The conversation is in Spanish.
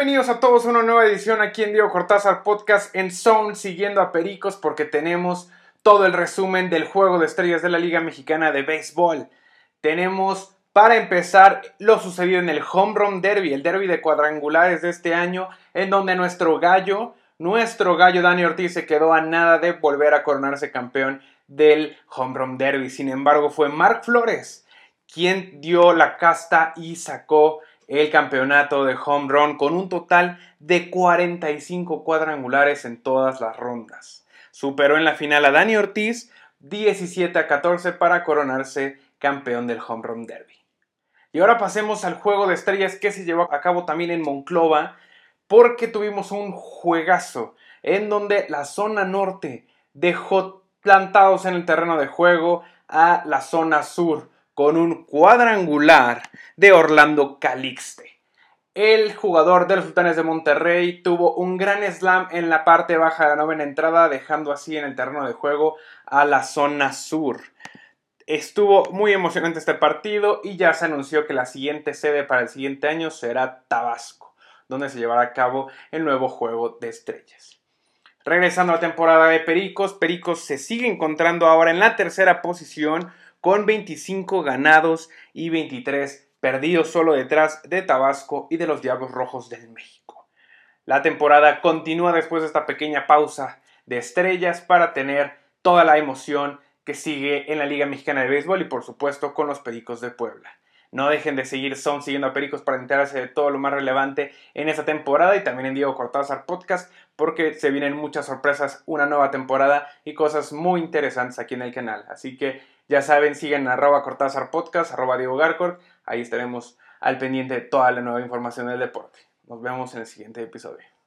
Bienvenidos a todos a una nueva edición aquí en Diego Cortázar Podcast en Zone, siguiendo a Pericos porque tenemos todo el resumen del juego de estrellas de la Liga Mexicana de Béisbol. Tenemos para empezar lo sucedido en el Home Run Derby, el derby de cuadrangulares de este año, en donde nuestro gallo, nuestro gallo Dani Ortiz se quedó a nada de volver a coronarse campeón del Home Run Derby. Sin embargo, fue Mark Flores quien dio la casta y sacó el campeonato de home run con un total de 45 cuadrangulares en todas las rondas. Superó en la final a Dani Ortiz 17 a 14 para coronarse campeón del home run derby. Y ahora pasemos al juego de estrellas que se llevó a cabo también en Monclova porque tuvimos un juegazo en donde la zona norte dejó plantados en el terreno de juego a la zona sur con un cuadrangular de Orlando Calixte. El jugador de los Sultanes de Monterrey tuvo un gran slam en la parte baja de la novena entrada, dejando así en el terreno de juego a la zona sur. Estuvo muy emocionante este partido y ya se anunció que la siguiente sede para el siguiente año será Tabasco, donde se llevará a cabo el nuevo juego de estrellas. Regresando a la temporada de Pericos, Pericos se sigue encontrando ahora en la tercera posición con 25 ganados y 23 perdidos solo detrás de Tabasco y de los Diablos Rojos del México. La temporada continúa después de esta pequeña pausa de estrellas para tener toda la emoción que sigue en la Liga Mexicana de Béisbol y por supuesto con los Pericos de Puebla. No dejen de seguir Son siguiendo a Pericos para enterarse de todo lo más relevante en esta temporada y también en Diego Cortázar Podcast porque se vienen muchas sorpresas, una nueva temporada y cosas muy interesantes aquí en el canal. Así que ya saben, siguen arroba Cortázar Podcast, arroba Diego Garcort. Ahí estaremos al pendiente de toda la nueva información del deporte. Nos vemos en el siguiente episodio.